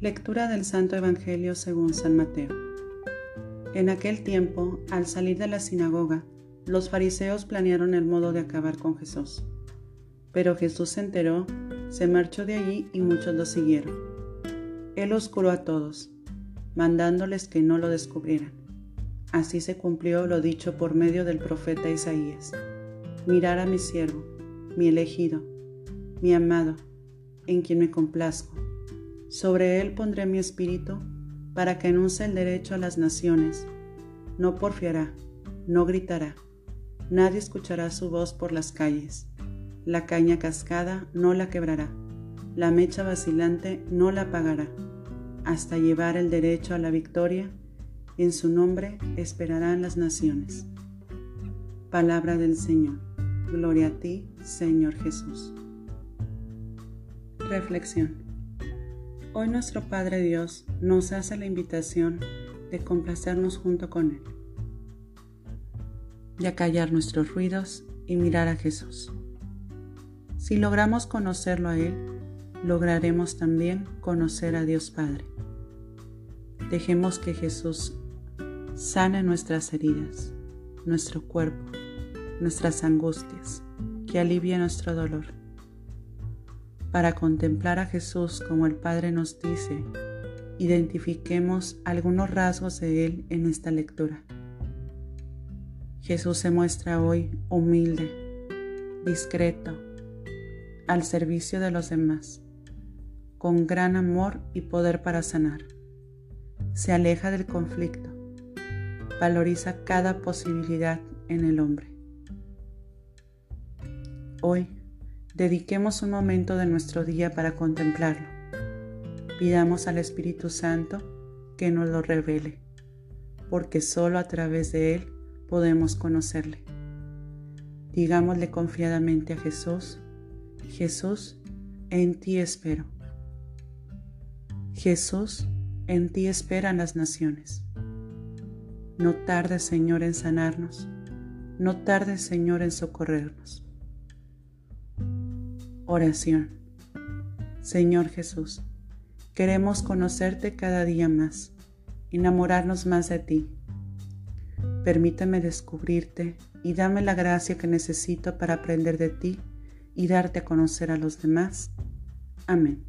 Lectura del Santo Evangelio según San Mateo. En aquel tiempo, al salir de la sinagoga, los fariseos planearon el modo de acabar con Jesús. Pero Jesús se enteró, se marchó de allí y muchos lo siguieron. Él los curó a todos, mandándoles que no lo descubrieran. Así se cumplió lo dicho por medio del profeta Isaías. Mirar a mi siervo, mi elegido, mi amado, en quien me complazco. Sobre él pondré mi espíritu para que anuncie el derecho a las naciones. No porfiará, no gritará, nadie escuchará su voz por las calles. La caña cascada no la quebrará, la mecha vacilante no la apagará, hasta llevar el derecho a la victoria. En su nombre esperarán las naciones. Palabra del Señor. Gloria a ti, Señor Jesús. Reflexión. Hoy nuestro Padre Dios nos hace la invitación de complacernos junto con Él, de acallar nuestros ruidos y mirar a Jesús. Si logramos conocerlo a Él, lograremos también conocer a Dios Padre. Dejemos que Jesús sane nuestras heridas, nuestro cuerpo, nuestras angustias, que alivie nuestro dolor para contemplar a Jesús como el Padre nos dice, identifiquemos algunos rasgos de Él en esta lectura. Jesús se muestra hoy humilde, discreto, al servicio de los demás, con gran amor y poder para sanar. Se aleja del conflicto, valoriza cada posibilidad en el hombre. Hoy Dediquemos un momento de nuestro día para contemplarlo. Pidamos al Espíritu Santo que nos lo revele, porque solo a través de Él podemos conocerle. Digámosle confiadamente a Jesús, Jesús, en ti espero. Jesús, en ti esperan las naciones. No tardes, Señor, en sanarnos. No tardes, Señor, en socorrernos. Oración. Señor Jesús, queremos conocerte cada día más, enamorarnos más de ti. Permíteme descubrirte y dame la gracia que necesito para aprender de ti y darte a conocer a los demás. Amén.